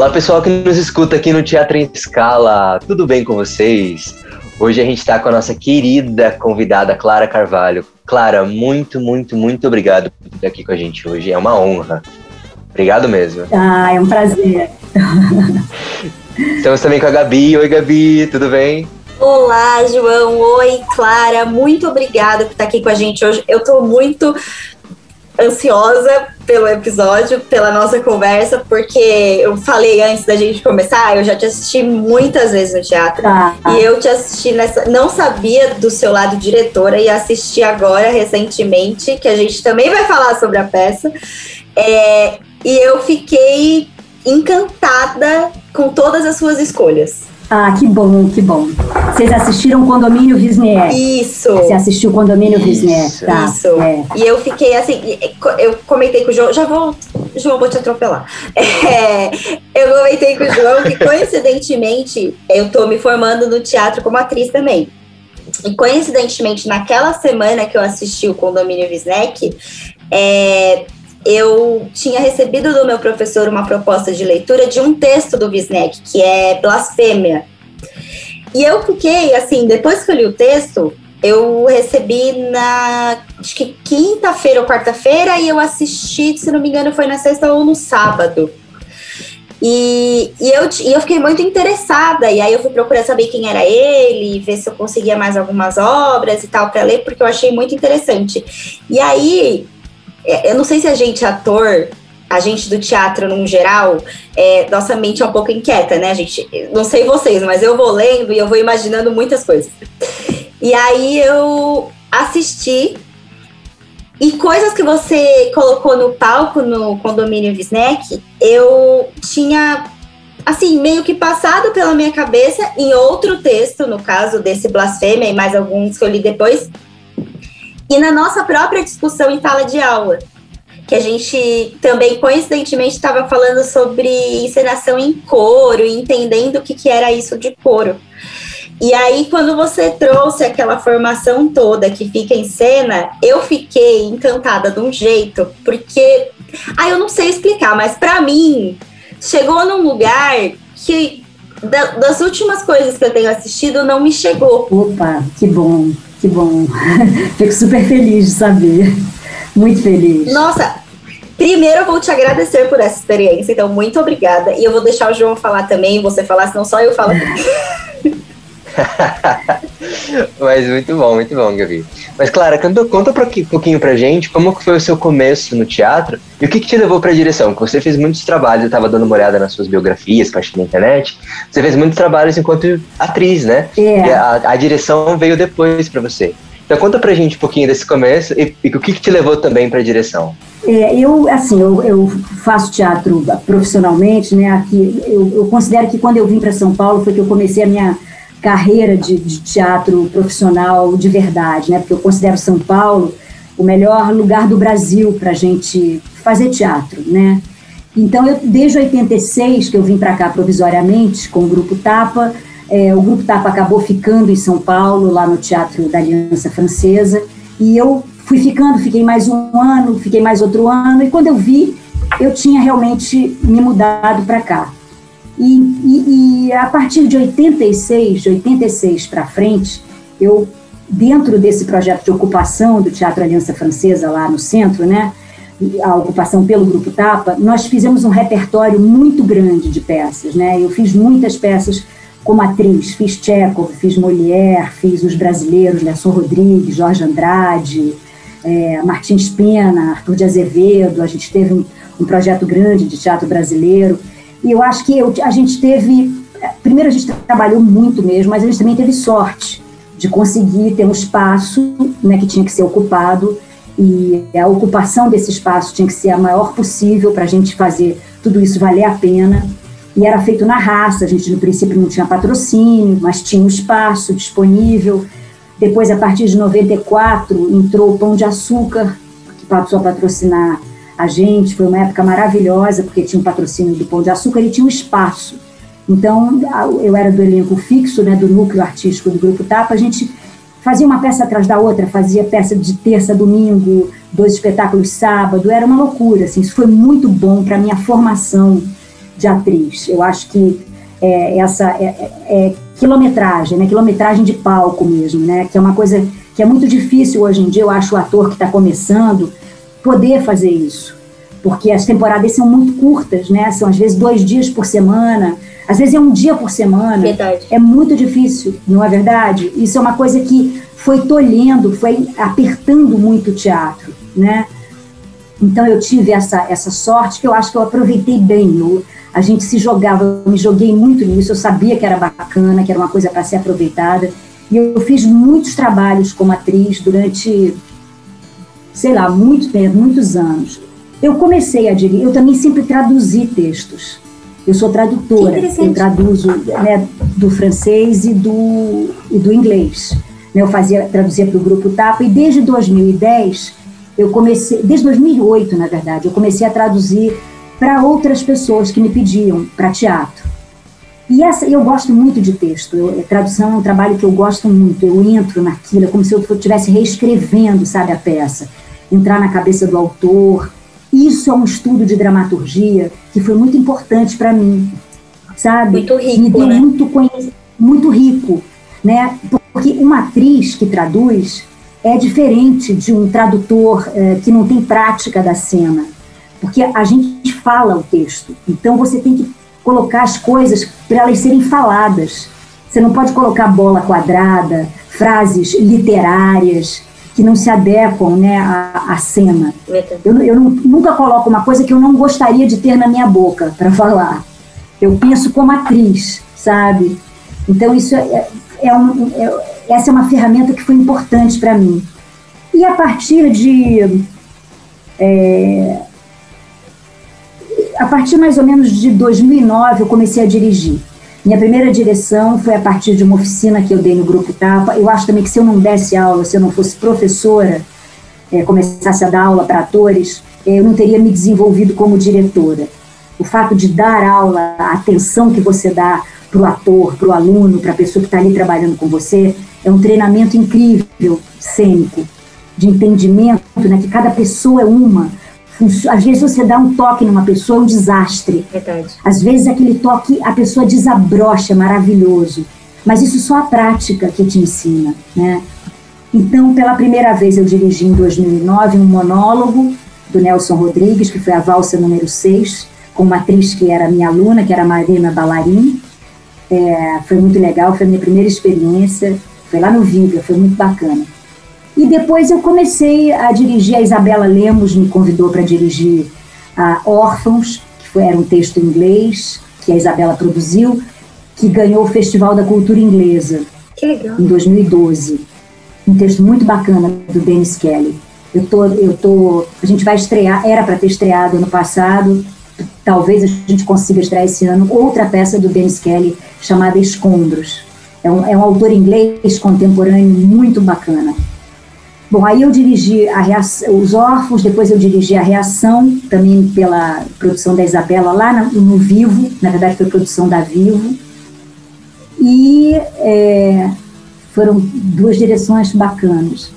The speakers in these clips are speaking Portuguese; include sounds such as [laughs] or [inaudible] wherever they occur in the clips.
Olá pessoal que nos escuta aqui no Teatro em Escala, tudo bem com vocês? Hoje a gente está com a nossa querida convidada Clara Carvalho. Clara, muito, muito, muito obrigado por estar aqui com a gente hoje, é uma honra. Obrigado mesmo. Ah, é um prazer. Estamos também com a Gabi. Oi, Gabi, tudo bem? Olá, João. Oi, Clara. Muito obrigada por estar aqui com a gente hoje. Eu estou muito ansiosa pelo episódio, pela nossa conversa, porque eu falei antes da gente começar, eu já te assisti muitas vezes no teatro. Ah. E eu te assisti nessa. Não sabia do seu lado diretora e assisti agora, recentemente, que a gente também vai falar sobre a peça. É, e eu fiquei encantada com todas as suas escolhas. Ah, que bom, que bom. Vocês assistiram o Condomínio Wisniewski? Isso. Você assistiu o Condomínio Wisniewski, tá? Isso. É. E eu fiquei assim, eu comentei com o João, já vou, João, vou te atropelar. É, eu comentei com o João que, coincidentemente, eu tô me formando no teatro como atriz também. E, coincidentemente, naquela semana que eu assisti o Condomínio Wisniewski, é, eu tinha recebido do meu professor uma proposta de leitura de um texto do Wisnek, que é Blasfêmia. E eu fiquei, assim, depois que eu li o texto, eu recebi na, acho que quinta-feira ou quarta-feira, e eu assisti, se não me engano, foi na sexta ou no sábado. E, e, eu, e eu fiquei muito interessada, e aí eu fui procurar saber quem era ele, ver se eu conseguia mais algumas obras e tal para ler, porque eu achei muito interessante. E aí eu não sei se a gente, ator, a gente do teatro no geral, é, nossa mente é um pouco inquieta, né? Gente, não sei vocês, mas eu vou lendo e eu vou imaginando muitas coisas. E aí eu assisti e coisas que você colocou no palco no condomínio Visnec, eu tinha assim, meio que passado pela minha cabeça em outro texto, no caso desse blasfêmia e mais alguns que eu li depois, e na nossa própria discussão em sala de aula, que a gente também coincidentemente estava falando sobre encenação em coro e entendendo o que, que era isso de coro. E aí, quando você trouxe aquela formação toda que fica em cena, eu fiquei encantada de um jeito, porque. Ah, eu não sei explicar, mas para mim, chegou num lugar que das últimas coisas que eu tenho assistido não me chegou. Opa, que bom. Que bom. [laughs] Fico super feliz de saber. Muito feliz. Nossa, primeiro eu vou te agradecer por essa experiência, então muito obrigada. E eu vou deixar o João falar também, você falar, senão só eu falo. [laughs] [laughs] Mas muito bom, muito bom, Gabi. Mas, Clara, conta, conta um pouquinho pra gente como foi o seu começo no teatro e o que, que te levou pra direção. Você fez muitos trabalhos, eu estava dando uma olhada nas suas biografias achei na internet. Você fez muitos trabalhos enquanto atriz, né? É. E a, a direção veio depois para você. Então conta pra gente um pouquinho desse começo e, e o que, que te levou também para a direção. É, eu, assim, eu, eu, faço teatro profissionalmente, né? Aqui, eu, eu considero que quando eu vim para São Paulo foi que eu comecei a minha carreira de, de, teatro profissional de verdade, né? Porque eu considero São Paulo o melhor lugar do Brasil para a gente fazer teatro, né? Então, eu, desde 86 que eu vim para cá provisoriamente com o Grupo Tapa, é, o Grupo Tapa acabou ficando em São Paulo, lá no Teatro da Aliança Francesa, e eu fui ficando, fiquei mais um ano, fiquei mais outro ano, e quando eu vi, eu tinha realmente me mudado para cá. E, e, e, a partir de 86, de 86 para frente, eu, dentro desse projeto de ocupação do Teatro Aliança Francesa, lá no centro, né, a ocupação pelo Grupo Tapa, nós fizemos um repertório muito grande de peças. Né? Eu fiz muitas peças como atriz, fiz Chekhov, fiz Molière, fiz os brasileiros, Nelson Rodrigues, Jorge Andrade, é, Martins Pena, Arthur de Azevedo, a gente teve um, um projeto grande de teatro brasileiro. E eu acho que eu, a gente teve. Primeiro, a gente trabalhou muito mesmo, mas a gente também teve sorte de conseguir ter um espaço né, que tinha que ser ocupado e a ocupação desse espaço tinha que ser a maior possível para a gente fazer tudo isso valer a pena. E era feito na raça, a gente no princípio não tinha patrocínio, mas tinha um espaço disponível. Depois, a partir de 94, entrou o Pão de Açúcar, que passou a patrocinar a gente. Foi uma época maravilhosa, porque tinha um patrocínio do Pão de Açúcar e tinha um espaço. Então, eu era do elenco fixo, né, do núcleo artístico do Grupo Tapa. A gente fazia uma peça atrás da outra, fazia peça de terça domingo, dois espetáculos sábado. Era uma loucura. Assim, isso foi muito bom para a minha formação de atriz. Eu acho que é, essa é, é, é, quilometragem, né? Quilometragem de palco mesmo, né? Que é uma coisa que é muito difícil hoje em dia. Eu acho o ator que está começando poder fazer isso, porque as temporadas são muito curtas, né? São às vezes dois dias por semana, às vezes é um dia por semana. Verdade. É muito difícil, não é verdade? Isso é uma coisa que foi tolhendo, foi apertando muito o teatro, né? Então eu tive essa, essa sorte que eu acho que eu aproveitei bem. Eu, a gente se jogava, eu me joguei muito nisso, eu sabia que era bacana, que era uma coisa para ser aproveitada. E eu fiz muitos trabalhos como atriz durante, sei lá, muito tempo, muitos anos. Eu comecei a dirigir, eu também sempre traduzi textos. Eu sou tradutora, eu traduzo né, do francês e do, e do inglês. Eu fazia, traduzia para o grupo Tapa e desde 2010 eu comecei, desde 2008 na verdade, eu comecei a traduzir para outras pessoas que me pediam para teatro. E essa, eu gosto muito de texto. Eu, tradução é um trabalho que eu gosto muito. Eu entro naquilo, é como se eu estivesse reescrevendo, sabe, a peça. Entrar na cabeça do autor. Isso é um estudo de dramaturgia que foi muito importante para mim, sabe? Muito rico, Me deu né? muito, muito rico, né? Porque uma atriz que traduz é diferente de um tradutor é, que não tem prática da cena porque a gente fala o texto. Então você tem que colocar as coisas para elas serem faladas. Você não pode colocar bola quadrada, frases literárias que não se adequam né, à, à cena. Eu, eu nunca coloco uma coisa que eu não gostaria de ter na minha boca para [laughs] falar. Eu penso como atriz, sabe? Então isso é, é, é um, é, essa é uma ferramenta que foi importante para mim. E a partir de é, a partir mais ou menos de 2009 eu comecei a dirigir. Minha primeira direção foi a partir de uma oficina que eu dei no Grupo Tapa. Eu acho também que se eu não desse aula, se eu não fosse professora, é, começasse a dar aula para atores, é, eu não teria me desenvolvido como diretora. O fato de dar aula, a atenção que você dá para o ator, para o aluno, para a pessoa que está ali trabalhando com você, é um treinamento incrível, cênico, de entendimento, né, que cada pessoa é uma, às vezes você dá um toque numa pessoa, é um desastre. Verdade. Às vezes aquele toque, a pessoa desabrocha, maravilhoso. Mas isso só a prática que te ensina, né? Então, pela primeira vez eu dirigi em 2009 um monólogo do Nelson Rodrigues, que foi a valsa número 6, com uma atriz que era minha aluna, que era Marina Ballarin. É, foi muito legal, foi a minha primeira experiência. Foi lá no Viga, foi muito bacana. E depois eu comecei a dirigir, a Isabela Lemos me convidou para dirigir a Órfãos, que foi, era um texto em inglês, que a Isabela produziu, que ganhou o Festival da Cultura Inglesa. Em 2012. Um texto muito bacana do Dennis Kelly. Eu tô, eu tô, a gente vai estrear, era para ter estreado ano passado, talvez a gente consiga estrear esse ano, outra peça do Dennis Kelly chamada Escombros. É um, é um autor inglês contemporâneo muito bacana. Bom, aí eu dirigi reação, os órfãos, depois eu dirigi a reação, também pela produção da Isabela lá no, no Vivo, na verdade foi produção da Vivo. E é, foram duas direções bacanas.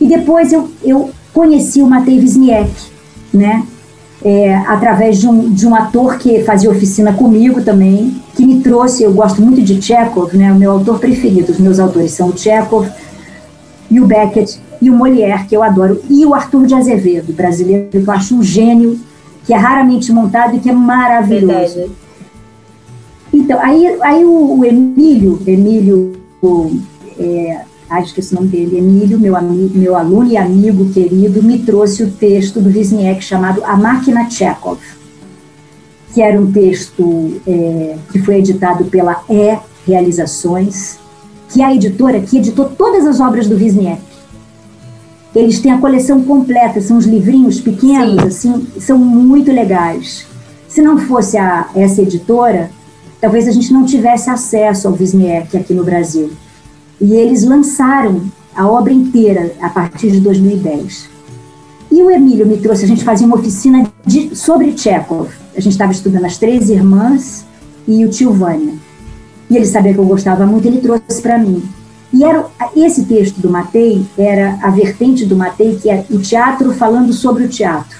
E depois eu, eu conheci o Matei Wisniewski, né? É, através de um, de um ator que fazia oficina comigo também, que me trouxe, eu gosto muito de Chekhov, né? O meu autor preferido, os meus autores são o Chekhov e o Beckett, e o Molière, que eu adoro, e o Arthur de Azevedo, brasileiro, que eu acho um gênio, que é raramente montado e que é maravilhoso. Verdade. Então, aí, aí o, o Emílio, Emílio, é, ai, esqueci o nome dele, Emílio, meu, amigo, meu aluno e amigo querido, me trouxe o texto do Wisniewski chamado A Máquina Chekhov, que era um texto é, que foi editado pela E Realizações, que é a editora que editou todas as obras do Wisniewski. Eles têm a coleção completa, são uns livrinhos pequenos, Sim. assim, são muito legais. Se não fosse a, essa editora, talvez a gente não tivesse acesso ao Wisniewski aqui no Brasil. E eles lançaram a obra inteira a partir de 2010. E o Emílio me trouxe, a gente fazia uma oficina de, sobre Chekhov. A gente estava estudando as Três Irmãs e o Tio Vânia. E ele sabia que eu gostava muito, ele trouxe para mim. E era, esse texto do Matei era a vertente do Matei, que é o teatro falando sobre o teatro.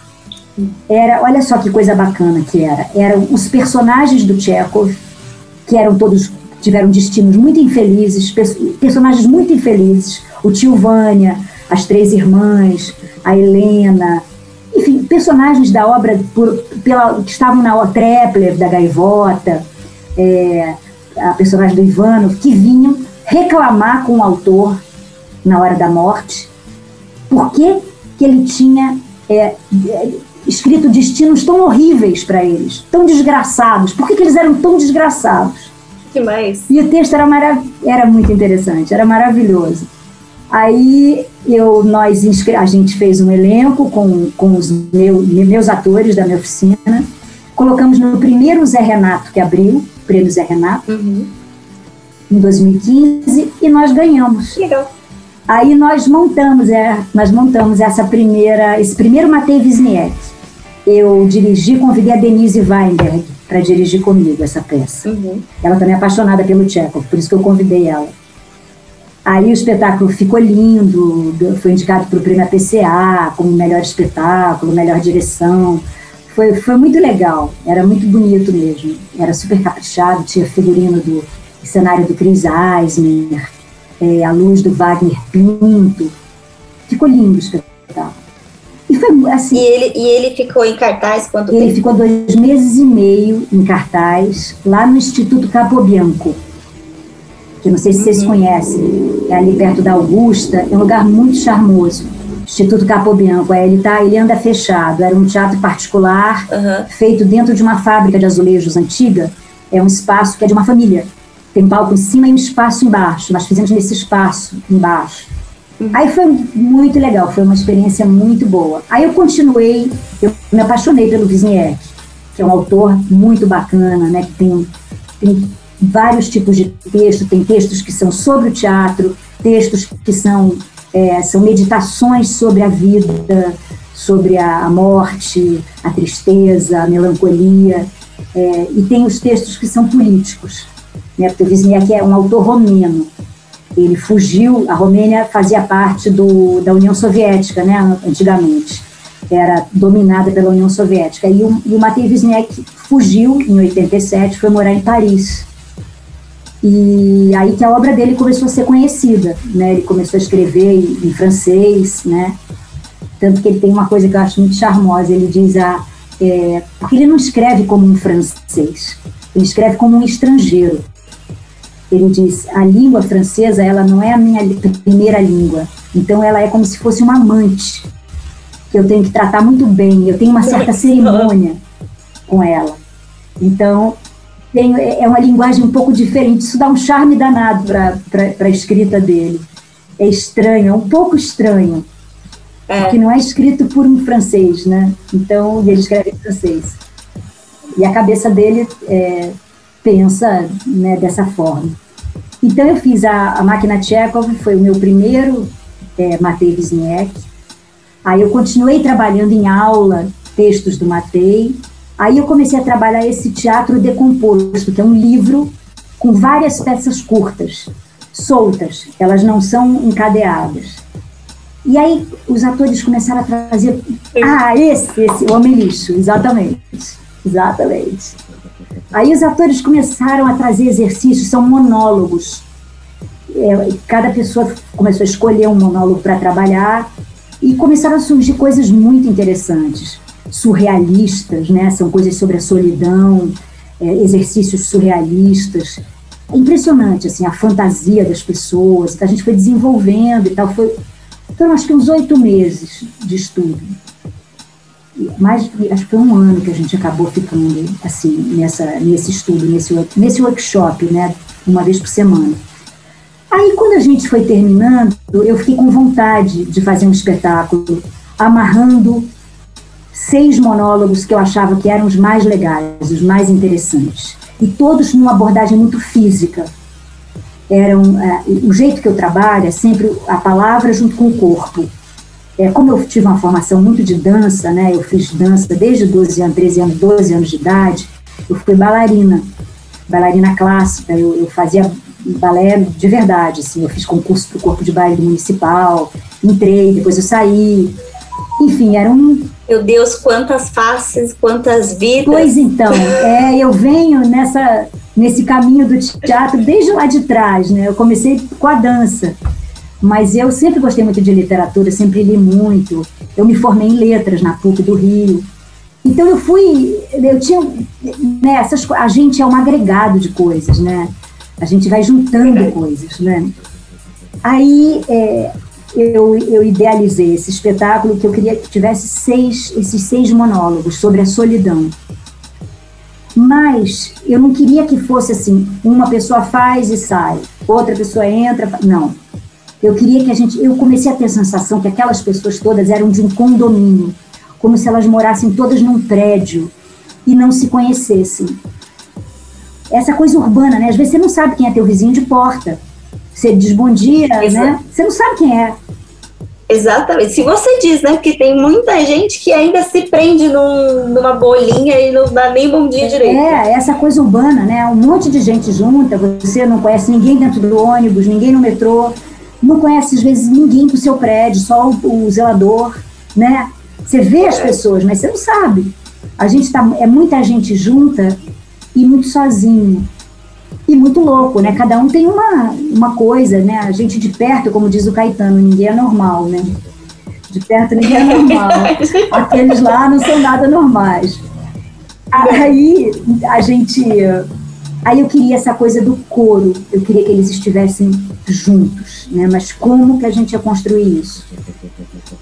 Era, olha só que coisa bacana que era. Eram os personagens do Chekhov, que eram todos tiveram destinos muito infelizes, personagens muito infelizes. O tio Vânia, as três irmãs, a Helena, enfim, personagens da obra por, pela, que estavam na Trepler, da Gaivota, é, a personagem do Ivano, que vinham reclamar com o autor na hora da morte, por que, que ele tinha é, escrito destinos tão horríveis para eles, tão desgraçados, por que, que eles eram tão desgraçados? Demais. E o texto era, marav era muito interessante, era maravilhoso. Aí eu, nós a gente fez um elenco com, com os meu, meus atores da minha oficina. Colocamos no primeiro Zé Renato que abriu, o prêmio Zé Renato, uhum. Em 2015, e nós ganhamos. Legal. Aí nós montamos, é, nós montamos essa primeira, esse primeiro Matei Wisniewski. Eu dirigi, convidei a Denise Weinberg para dirigir comigo essa peça. Uhum. Ela também é apaixonada pelo Chekhov, por isso que eu convidei ela. Aí o espetáculo ficou lindo, foi indicado para o prêmio APCA como melhor espetáculo, melhor direção. Foi, foi muito legal, era muito bonito mesmo. Era super caprichado, tinha figurino do cenário do Chris Eisner, é, a luz do Wagner Pinto. Ficou lindo o espetáculo. E foi assim. E ele, e ele ficou em cartaz quanto Ele tempo? ficou dois meses e meio em cartaz, lá no Instituto Capobianco que não sei se vocês conhecem, é ali perto da Augusta, é um lugar muito charmoso. Instituto Capobianco, é, ele, tá, ele anda fechado, era um teatro particular, uhum. feito dentro de uma fábrica de azulejos antiga, é um espaço que é de uma família. Tem um palco em cima e um espaço embaixo, nós fizemos nesse espaço embaixo. Uhum. Aí foi muito legal, foi uma experiência muito boa. Aí eu continuei, eu me apaixonei pelo Wisniewski, que é um autor muito bacana, né, que tem, tem vários tipos de texto, tem textos que são sobre o teatro, textos que são, é, são meditações sobre a vida, sobre a morte, a tristeza, a melancolia, é, e tem os textos que são políticos, né, porque o Wisniewski é um autor romeno, ele fugiu, a Romênia fazia parte do, da União Soviética, né, antigamente, era dominada pela União Soviética, e o, e o Matei Wisniewski fugiu em 87, foi morar em Paris, e aí que a obra dele começou a ser conhecida, né? Ele começou a escrever em, em francês, né? Tanto que ele tem uma coisa que eu acho muito charmosa. Ele diz a é, porque ele não escreve como um francês, ele escreve como um estrangeiro. Ele diz: a língua francesa ela não é a minha primeira língua, então ela é como se fosse uma amante que eu tenho que tratar muito bem. Eu tenho uma certa cerimônia com ela. Então tem, é, é uma linguagem um pouco diferente. Isso dá um charme danado para a escrita dele. É estranho, é um pouco estranho. É. Porque não é escrito por um francês, né? Então, ele escreve em francês. E a cabeça dele é, pensa né, dessa forma. Então, eu fiz a, a Máquina Chekhov, foi o meu primeiro é, Matei Wisniewski. Aí eu continuei trabalhando em aula textos do Matei, Aí eu comecei a trabalhar esse teatro decomposto, que é um livro com várias peças curtas, soltas, elas não são encadeadas. E aí os atores começaram a trazer. Ah, esse, esse, o Homem Lixo, exatamente. Exatamente. Aí os atores começaram a trazer exercícios, são monólogos. É, cada pessoa começou a escolher um monólogo para trabalhar e começaram a surgir coisas muito interessantes surrealistas, né? São coisas sobre a solidão, é, exercícios surrealistas. É impressionante, assim, a fantasia das pessoas. A gente foi desenvolvendo e tal. Foi, foram acho que uns oito meses de estudo. Mais, acho que foi um ano que a gente acabou ficando, assim, nessa, nesse estudo, nesse, nesse workshop, né? Uma vez por semana. Aí, quando a gente foi terminando, eu fiquei com vontade de fazer um espetáculo amarrando seis monólogos que eu achava que eram os mais legais, os mais interessantes. E todos numa abordagem muito física. Eram, é, o jeito que eu trabalho é sempre a palavra junto com o corpo. É, como eu tive uma formação muito de dança, né, eu fiz dança desde 12 anos, 13 anos, 12 anos de idade, eu fui bailarina, bailarina clássica, eu, eu fazia balé de verdade, assim, eu fiz concurso para o corpo de baile municipal, entrei, depois eu saí, enfim, era um, Meu Deus, quantas faces, quantas vidas. Pois então, é, eu venho nessa, nesse caminho do teatro desde lá de trás, né? Eu comecei com a dança, mas eu sempre gostei muito de literatura, sempre li muito. Eu me formei em letras na PUC do Rio. Então eu fui, eu tinha, né, essas, a gente é um agregado de coisas, né? A gente vai juntando coisas, né? Aí é, eu, eu idealizei esse espetáculo que eu queria que tivesse seis, esses seis monólogos sobre a solidão. Mas eu não queria que fosse assim, uma pessoa faz e sai, outra pessoa entra, não. Eu queria que a gente, eu comecei a ter a sensação que aquelas pessoas todas eram de um condomínio, como se elas morassem todas num prédio e não se conhecessem. Essa coisa urbana, né? Às vezes você não sabe quem é teu vizinho de porta. Você diz bom dia, né? Você não sabe quem é. Exatamente. Se você diz, né? Porque tem muita gente que ainda se prende num, numa bolinha e não dá nem bom dia direito. É, essa coisa urbana, né? Um monte de gente junta, você não conhece ninguém dentro do ônibus, ninguém no metrô, não conhece às vezes ninguém do seu prédio, só o, o zelador, né? Você vê as pessoas, mas você não sabe. A gente tá, é muita gente junta e muito sozinho e muito louco, né? Cada um tem uma, uma coisa, né? A gente de perto, como diz o Caetano, ninguém é normal, né? De perto ninguém é normal. [laughs] Aqueles lá não são nada normais. Aí a gente. Aí eu queria essa coisa do coro, eu queria que eles estivessem juntos, né? Mas como que a gente ia construir isso?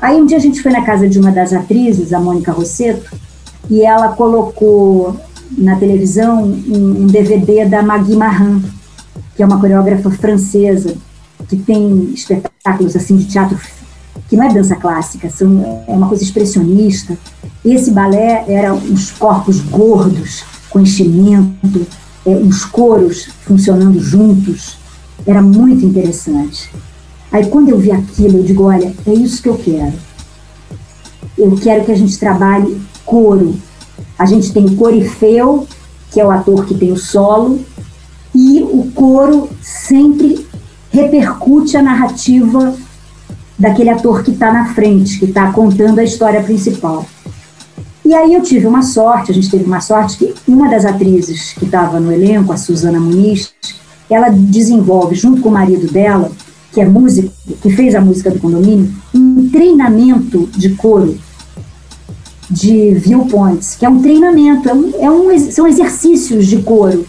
Aí um dia a gente foi na casa de uma das atrizes, a Mônica Rosseto, e ela colocou na televisão um, DVD da Magui Marran, que é uma coreógrafa francesa, que tem espetáculos assim de teatro que não é dança clássica, são, é uma coisa expressionista. Esse balé era uns corpos gordos, com enchimento, é, uns coros funcionando juntos. Era muito interessante. Aí quando eu vi aquilo, eu digo, olha, é isso que eu quero. Eu quero que a gente trabalhe coro, a gente tem o corifeu, que é o ator que tem o solo, e o coro sempre repercute a narrativa daquele ator que está na frente, que está contando a história principal. E aí eu tive uma sorte, a gente teve uma sorte que uma das atrizes que estava no elenco, a Suzana Muniz, ela desenvolve, junto com o marido dela, que é músico, que fez a música do condomínio, um treinamento de coro de viewpoints, que é um treinamento, é um, é um, são exercícios de coro,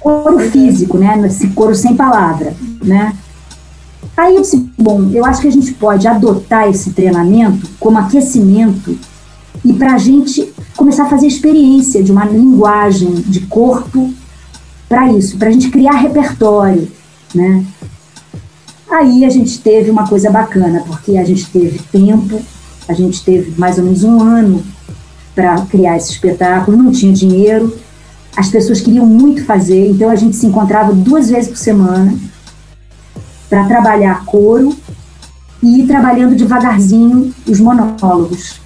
coro físico, né? Esse coro sem palavra, né? Aí eu disse, bom, eu acho que a gente pode adotar esse treinamento como aquecimento e para a gente começar a fazer experiência de uma linguagem de corpo para isso, para a gente criar repertório, né? Aí a gente teve uma coisa bacana, porque a gente teve tempo, a gente teve mais ou menos um ano para criar esse espetáculo, não tinha dinheiro, as pessoas queriam muito fazer, então a gente se encontrava duas vezes por semana para trabalhar coro e ir trabalhando devagarzinho os monólogos.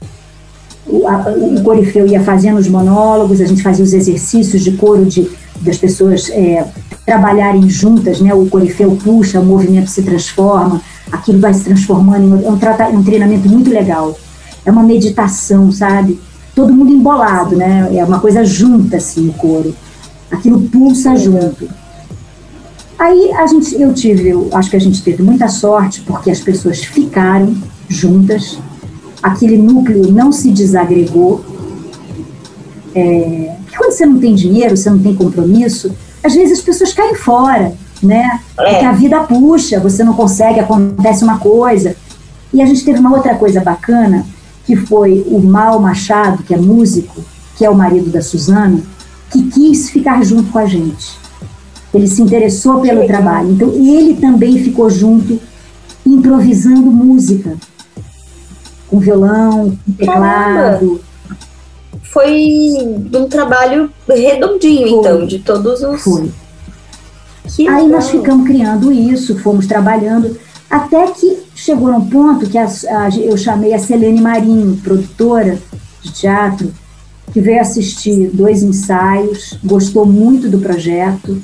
O, Corifeu ia fazendo os monólogos, a gente fazia os exercícios de coro de, das pessoas é, trabalharem juntas, né? o Corifeu puxa, o movimento se transforma, aquilo vai se transformando é um, um treinamento muito legal. É uma meditação, sabe? Todo mundo embolado, né? É uma coisa junta, assim, o coro. Aquilo pulsa junto. Aí a gente, eu tive, eu acho que a gente teve muita sorte, porque as pessoas ficaram juntas, aquele núcleo não se desagregou. É, quando você não tem dinheiro, você não tem compromisso, às vezes as pessoas caem fora né? É. Porque a vida puxa, você não consegue, acontece uma coisa. E a gente teve uma outra coisa bacana, que foi o Mal Machado, que é músico, que é o marido da Suzana, que quis ficar junto com a gente. Ele se interessou pelo trabalho. Então, ele também ficou junto, improvisando música, com violão, com teclado. Foi um trabalho redondinho, foi. então, de todos os. Foi que Aí nós ficamos criando isso, fomos trabalhando, até que chegou num ponto que a, a, eu chamei a Selene Marinho, produtora de teatro, que veio assistir dois ensaios, gostou muito do projeto,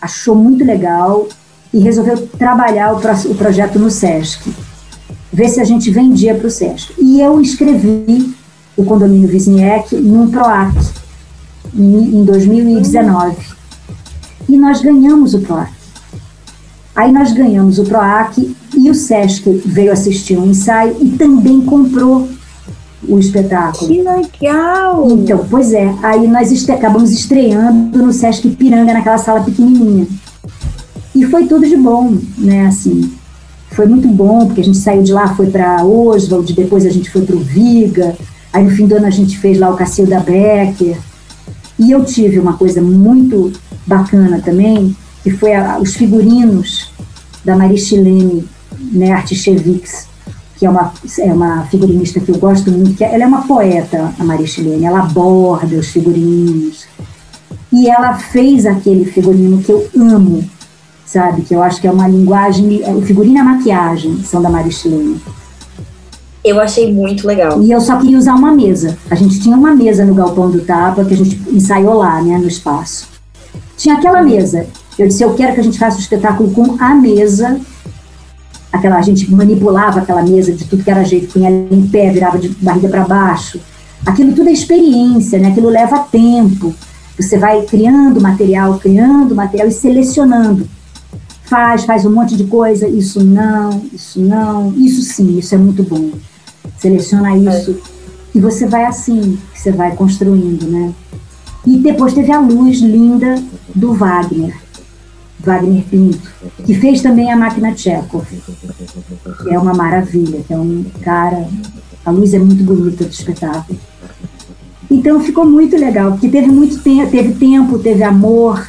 achou muito legal e resolveu trabalhar o, o projeto no SESC. Ver se a gente vendia para o Sesc. E eu inscrevi o condomínio Wisniewski num PROAC em, em 2019. E nós ganhamos o PROAC. Aí nós ganhamos o PROAC e o Sesc veio assistir um ensaio e também comprou o espetáculo. Que legal! Então, pois é, aí nós este acabamos estreando no Sesc Piranga, naquela sala pequenininha. E foi tudo de bom, né, assim. Foi muito bom, porque a gente saiu de lá, foi para Oswald, depois a gente foi para o Viga, aí no fim do ano a gente fez lá o Cacilda Becker. E eu tive uma coisa muito bacana também, que foi a, os figurinos da Maristilene né, Artichevix, que é uma, é uma figurinista que eu gosto muito, é, ela é uma poeta, a Maristilene, ela aborda os figurinos. E ela fez aquele figurino que eu amo, sabe? Que eu acho que é uma linguagem. É, o figurino e a maquiagem são da Maristilene. Eu achei muito legal. E eu só queria usar uma mesa. A gente tinha uma mesa no Galpão do Tapa, que a gente ensaiou lá, né, no espaço. Tinha aquela mesa. Eu disse, eu quero que a gente faça o espetáculo com a mesa. Aquela, a gente manipulava aquela mesa de tudo que era jeito, punha ela em pé, virava de barriga para baixo. Aquilo tudo é experiência, né? Aquilo leva tempo. Você vai criando material, criando material e selecionando faz, faz um monte de coisa, isso não, isso não, isso sim, isso é muito bom. Seleciona isso. É. E você vai assim, você vai construindo, né? E depois teve a luz linda do Wagner, Wagner Pinto, que fez também a máquina Tcheco, que é uma maravilha, que é um cara. A luz é muito bonita do espetáculo. Então ficou muito legal, porque teve muito tempo, teve tempo, teve amor,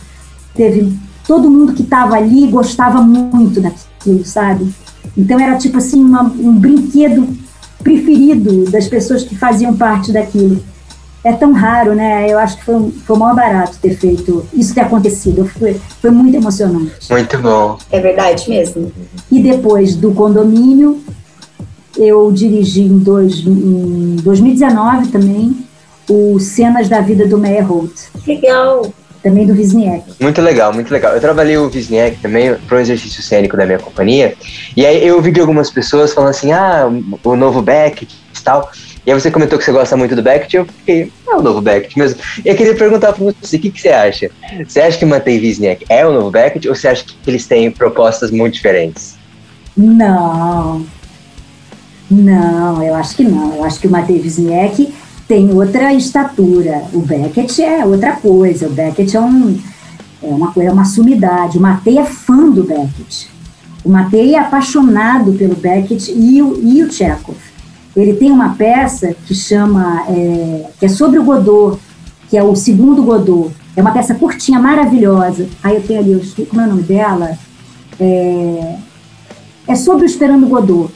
teve todo mundo que estava ali gostava muito daquilo, sabe? Então era tipo assim uma, um brinquedo preferido das pessoas que faziam parte daquilo. É tão raro, né? Eu acho que foi, foi o maior barato ter feito isso ter acontecido. Foi, foi muito emocionante. Muito bom. É verdade mesmo. E depois do condomínio, eu dirigi em, dois, em 2019 também o Cenas da Vida do Meyerhold. Legal também do Wisniewski. Muito legal, muito legal. Eu trabalhei o Wisniewski também para um exercício cênico da minha companhia, e aí eu vi de algumas pessoas falando assim, ah, o novo Beckett e tal, e aí você comentou que você gosta muito do Beckett, eu fiquei, é o novo Beckett mesmo. E eu queria perguntar para você, o que, que você acha? Você acha que mantém Wisniewski é o novo Beckett, ou você acha que eles têm propostas muito diferentes? Não, não, eu acho que não. Eu acho que o Matei Wisniewski tem outra estatura. O Beckett é outra coisa. O Beckett é, um, é uma coisa, é uma sumidade. O Matei é fã do Beckett. O Matei é apaixonado pelo Beckett e o, e o Chekhov. Ele tem uma peça que chama, é, que é sobre o Godot, que é o segundo Godot. É uma peça curtinha, maravilhosa. Aí eu tenho ali, eu, como é o nome dela? É, é sobre o Esperando Godot.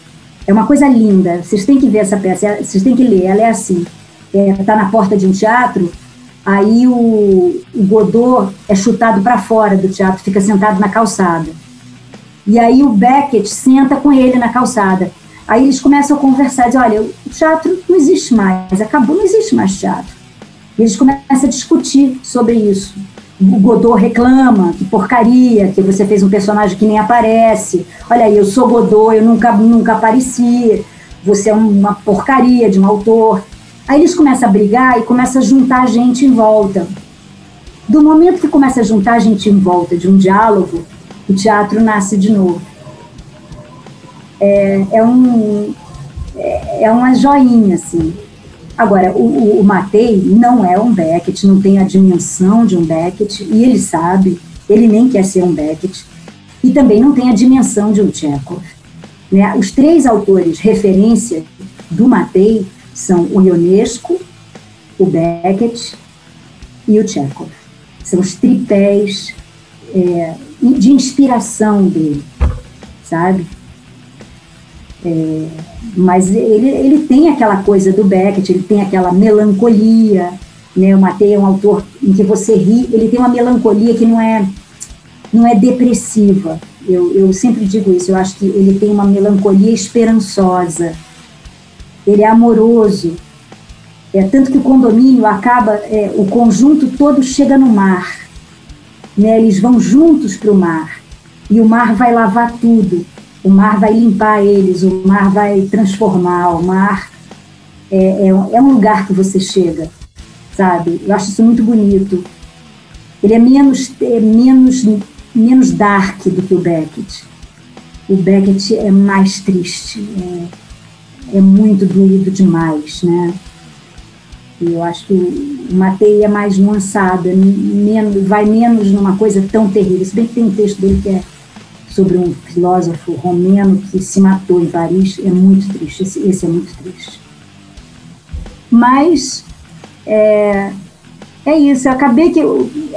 É uma coisa linda. Vocês têm que ver essa peça, vocês têm que ler. Ela é assim está é, na porta de um teatro, aí o, o Godot é chutado para fora do teatro, fica sentado na calçada. E aí o Beckett senta com ele na calçada. Aí eles começam a conversar, dizem, olha, o teatro não existe mais, acabou, não existe mais teatro. E eles começam a discutir sobre isso. O Godot reclama, que porcaria, que você fez um personagem que nem aparece. Olha aí, eu sou Godot, eu nunca, nunca apareci. Você é uma porcaria de um autor. Aí eles começam a brigar e começam a juntar gente em volta. Do momento que começa a juntar gente em volta de um diálogo, o teatro nasce de novo. É, é, um, é, é uma joinha, assim. Agora, o, o Matei não é um Beckett, não tem a dimensão de um Beckett, e ele sabe, ele nem quer ser um Beckett, e também não tem a dimensão de um Chekhov. Né? Os três autores referência do Matei são o Ionesco, o Beckett e o Chekhov. São os tripés é, de inspiração dele, sabe? É, mas ele, ele tem aquela coisa do Beckett, ele tem aquela melancolia, né? O Matei é um autor em que você ri, ele tem uma melancolia que não é, não é depressiva. Eu, eu sempre digo isso, eu acho que ele tem uma melancolia esperançosa, ele é amoroso. É, tanto que o condomínio acaba, é, o conjunto todo chega no mar. Né? Eles vão juntos para o mar. E o mar vai lavar tudo. o mar vai limpar eles, o mar vai transformar, o mar é, é, é um lugar que você chega, sabe? Eu acho isso muito bonito. Ele é menos, é menos, menos dark do que o Beckett. O Beckett é mais triste, é, é muito doído demais, né? Eu acho que o Matei é mais nuançada, menos, vai menos numa coisa tão terrível. Se bem que tem um texto dele que é sobre um filósofo romeno que se matou em Paris, é muito triste, esse, esse é muito triste. Mas é, é isso, eu acabei que,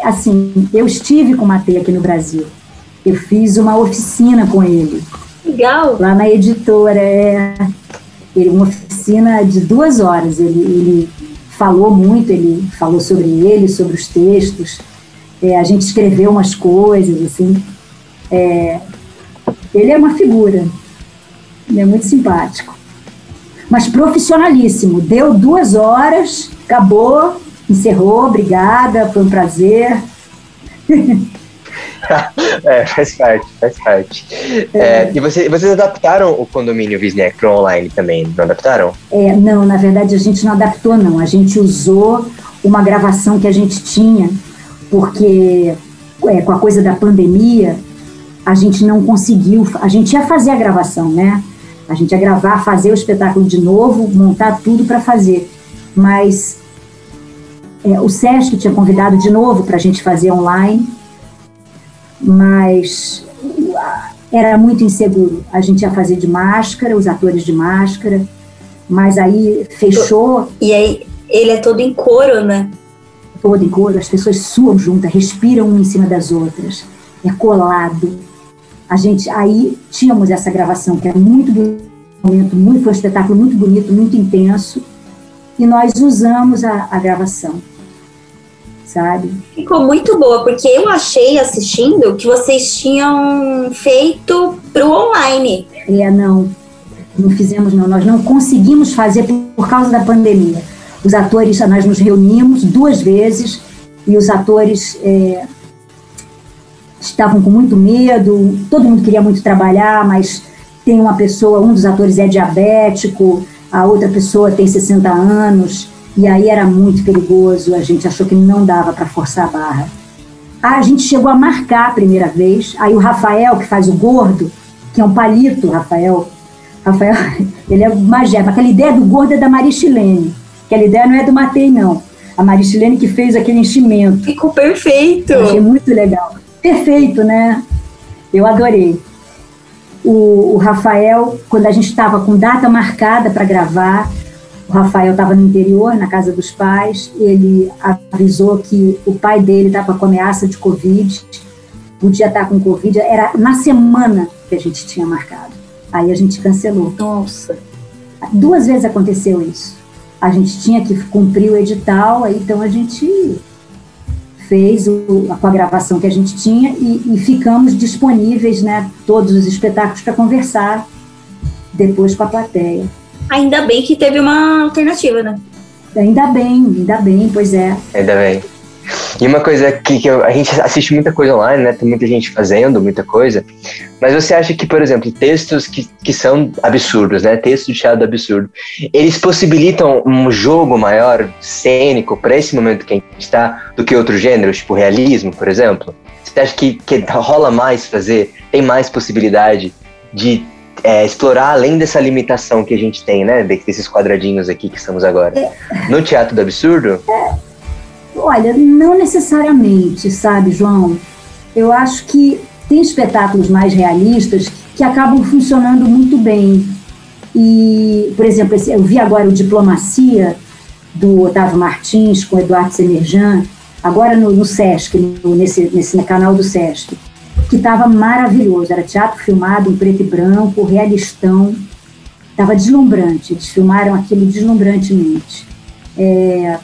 assim, eu estive com o Matei aqui no Brasil, eu fiz uma oficina com ele. Legal! Lá na editora, é, uma oficina de duas horas, ele, ele falou muito, ele falou sobre ele, sobre os textos, é, a gente escreveu umas coisas, assim. É, ele é uma figura, ele é muito simpático, mas profissionalíssimo. Deu duas horas, acabou, encerrou, obrigada, foi um prazer. [laughs] [laughs] é, faz parte, faz parte. É. E você, vocês adaptaram o condomínio Visniak para online também, não adaptaram? É, não, na verdade a gente não adaptou não, a gente usou uma gravação que a gente tinha, porque é, com a coisa da pandemia, a gente não conseguiu, a gente ia fazer a gravação, né? A gente ia gravar, fazer o espetáculo de novo, montar tudo para fazer. Mas é, o Sesc tinha convidado de novo para a gente fazer online, mas era muito inseguro. A gente ia fazer de máscara, os atores de máscara, mas aí fechou. E aí ele é todo em coro, né? Todo em coro, as pessoas suam juntas, respiram uma em cima das outras, é colado. A gente aí tínhamos essa gravação que era muito bonito, muito foi um espetáculo muito bonito, muito intenso, e nós usamos a, a gravação sabe? Ficou muito boa, porque eu achei assistindo que vocês tinham feito pro online. É, não. Não fizemos, não. Nós não conseguimos fazer por causa da pandemia. Os atores, nós nos reunimos duas vezes e os atores é, estavam com muito medo. Todo mundo queria muito trabalhar, mas tem uma pessoa, um dos atores é diabético, a outra pessoa tem 60 anos e aí era muito perigoso, a gente achou que não dava para forçar a barra. a gente chegou a marcar a primeira vez, aí o Rafael, que faz o gordo, que é um palito, Rafael, Rafael, [laughs] ele é magético, aquela ideia do gordo é da Maristilene, aquela ideia não é do Matei, não. A Maristilene que fez aquele enchimento. Ficou perfeito! Eu achei muito legal. Perfeito, né? Eu adorei. O, o Rafael, quando a gente estava com data marcada para gravar, o Rafael estava no interior, na casa dos pais. Ele avisou que o pai dele estava com ameaça de Covid, podia estar com Covid. Era na semana que a gente tinha marcado. Aí a gente cancelou. Nossa! Duas vezes aconteceu isso. A gente tinha que cumprir o edital, aí então a gente fez o, com a gravação que a gente tinha e, e ficamos disponíveis, né, todos os espetáculos para conversar depois com a plateia. Ainda bem que teve uma alternativa, né? Ainda bem, ainda bem, pois é. Ainda bem. E uma coisa que, que eu, a gente assiste muita coisa online, né? Tem muita gente fazendo muita coisa. Mas você acha que, por exemplo, textos que, que são absurdos, né? Textos de teatro absurdo, eles possibilitam um jogo maior, cênico, para esse momento que a gente está, do que outros gêneros, tipo realismo, por exemplo? Você acha que, que rola mais fazer, tem mais possibilidade de é, explorar além dessa limitação que a gente tem, né? Desses quadradinhos aqui que estamos agora. É. No Teatro do Absurdo? É, olha, não necessariamente, sabe, João? Eu acho que tem espetáculos mais realistas que acabam funcionando muito bem. E, por exemplo, eu vi agora o Diplomacia, do Otávio Martins, com Eduardo Semerjan, agora no, no Sesc, no, nesse, nesse canal do Sesc que estava maravilhoso. Era teatro filmado em preto e branco, realistão. Estava deslumbrante. Eles filmaram aquilo deslumbrantemente. É,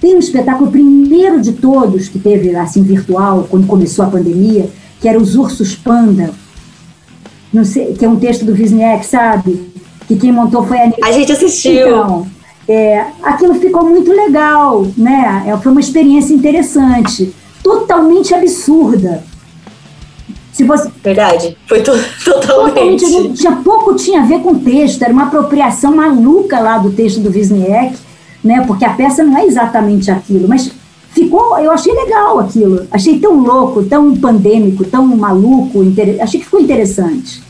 tem um espetáculo, primeiro de todos, que teve assim virtual, quando começou a pandemia, que era Os Ursos Panda. Não sei, que é um texto do Wisniewski, sabe? Que quem montou foi a A gente assistiu. Então, é, aquilo ficou muito legal, né? É, foi uma experiência interessante, totalmente absurda Se você, Verdade, foi to [laughs] totalmente. totalmente. Tinha, pouco tinha a ver com o texto, era uma apropriação maluca lá do texto do Wisniewski, né? Porque a peça não é exatamente aquilo, mas ficou, eu achei legal aquilo. Achei tão louco, tão pandêmico, tão maluco, achei que ficou interessante.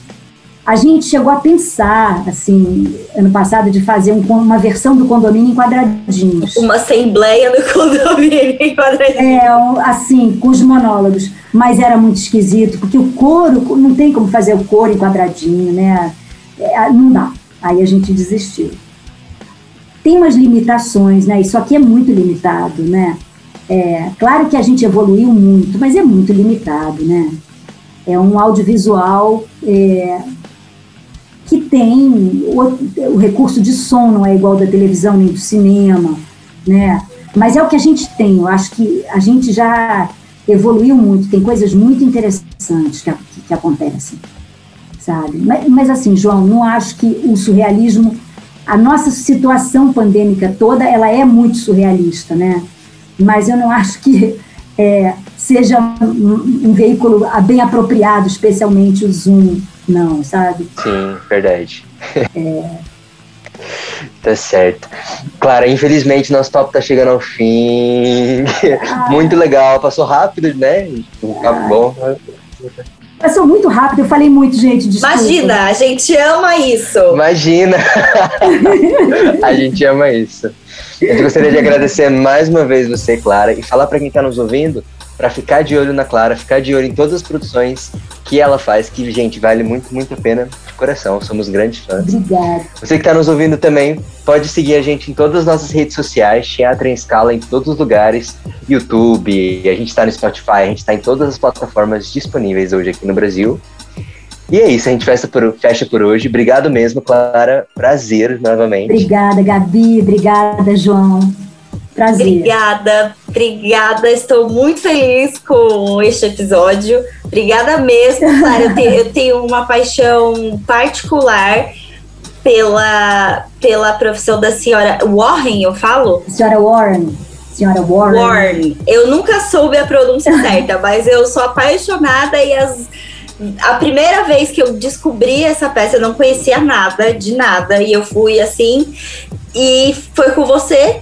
A gente chegou a pensar, assim, ano passado, de fazer um, uma versão do condomínio em quadradinhos. Uma assembleia do [laughs] condomínio em quadradinhos. É, assim, com os monólogos. Mas era muito esquisito, porque o coro, não tem como fazer o coro em quadradinho, né? É, não dá. Aí a gente desistiu. Tem umas limitações, né? Isso aqui é muito limitado, né? É, claro que a gente evoluiu muito, mas é muito limitado, né? É um audiovisual é, que tem o, o, recurso de som não é igual da televisão nem do cinema, né? Mas é o que a gente tem. Eu acho que a gente já evoluiu muito. Tem coisas muito interessantes que, que, que acontecem, sabe? Mas, mas assim, João, não acho que o surrealismo, a nossa situação pandêmica toda, ela é muito surrealista, né? Mas eu não acho que é, seja um, um veículo bem apropriado, especialmente o Zoom não, sabe? Sim, verdade. É. tá certo. Clara, infelizmente nosso top tá chegando ao fim. Ah. Muito legal, passou rápido, né? Tá bom. Passou muito rápido, eu falei muito, gente. Desculpa. Imagina, a gente ama isso. Imagina! [laughs] a gente ama isso. Eu gostaria de agradecer mais uma vez você, Clara, e falar para quem está nos ouvindo para ficar de olho na Clara, ficar de olho em todas as produções que ela faz, que, gente, vale muito, muito a pena de coração. Somos grandes fãs. Obrigada. Você que está nos ouvindo também, pode seguir a gente em todas as nossas redes sociais, Teatro em Escala, em todos os lugares, YouTube, a gente está no Spotify, a gente está em todas as plataformas disponíveis hoje aqui no Brasil. E é isso, a gente fecha por, fecha por hoje. Obrigado mesmo, Clara. Prazer novamente. Obrigada, Gabi. Obrigada, João. Prazer. Obrigada, obrigada. Estou muito feliz com este episódio. Obrigada mesmo, Clara. Eu tenho, eu tenho uma paixão particular pela, pela profissão da senhora Warren, eu falo? Senhora Warren. Senhora Warren. Warren. Eu nunca soube a pronúncia [laughs] certa, mas eu sou apaixonada e as a primeira vez que eu descobri essa peça, eu não conhecia nada, de nada, e eu fui assim, e foi com você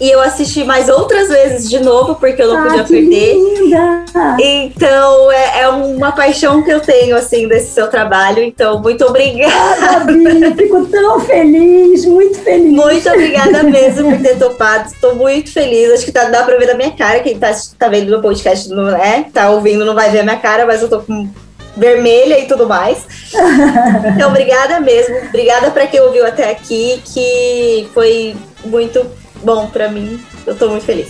e eu assisti mais outras vezes de novo, porque eu não ah, podia perder. Linda. Então, é, é, uma paixão que eu tenho, assim, desse seu trabalho. Então, muito obrigada. Ah, fico tão feliz, muito feliz. Muito obrigada mesmo por ter topado. Estou muito feliz. Acho que tá, dá pra ver da minha cara. Quem tá, tá vendo no podcast, não é? Tá ouvindo, não vai ver a minha cara, mas eu tô com vermelha e tudo mais. [laughs] Então, obrigada mesmo. Obrigada para quem ouviu até aqui, que foi muito bom para mim. Eu tô muito feliz.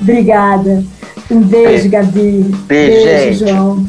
Obrigada. Um beijo, Gabi. Beijo, beijo João.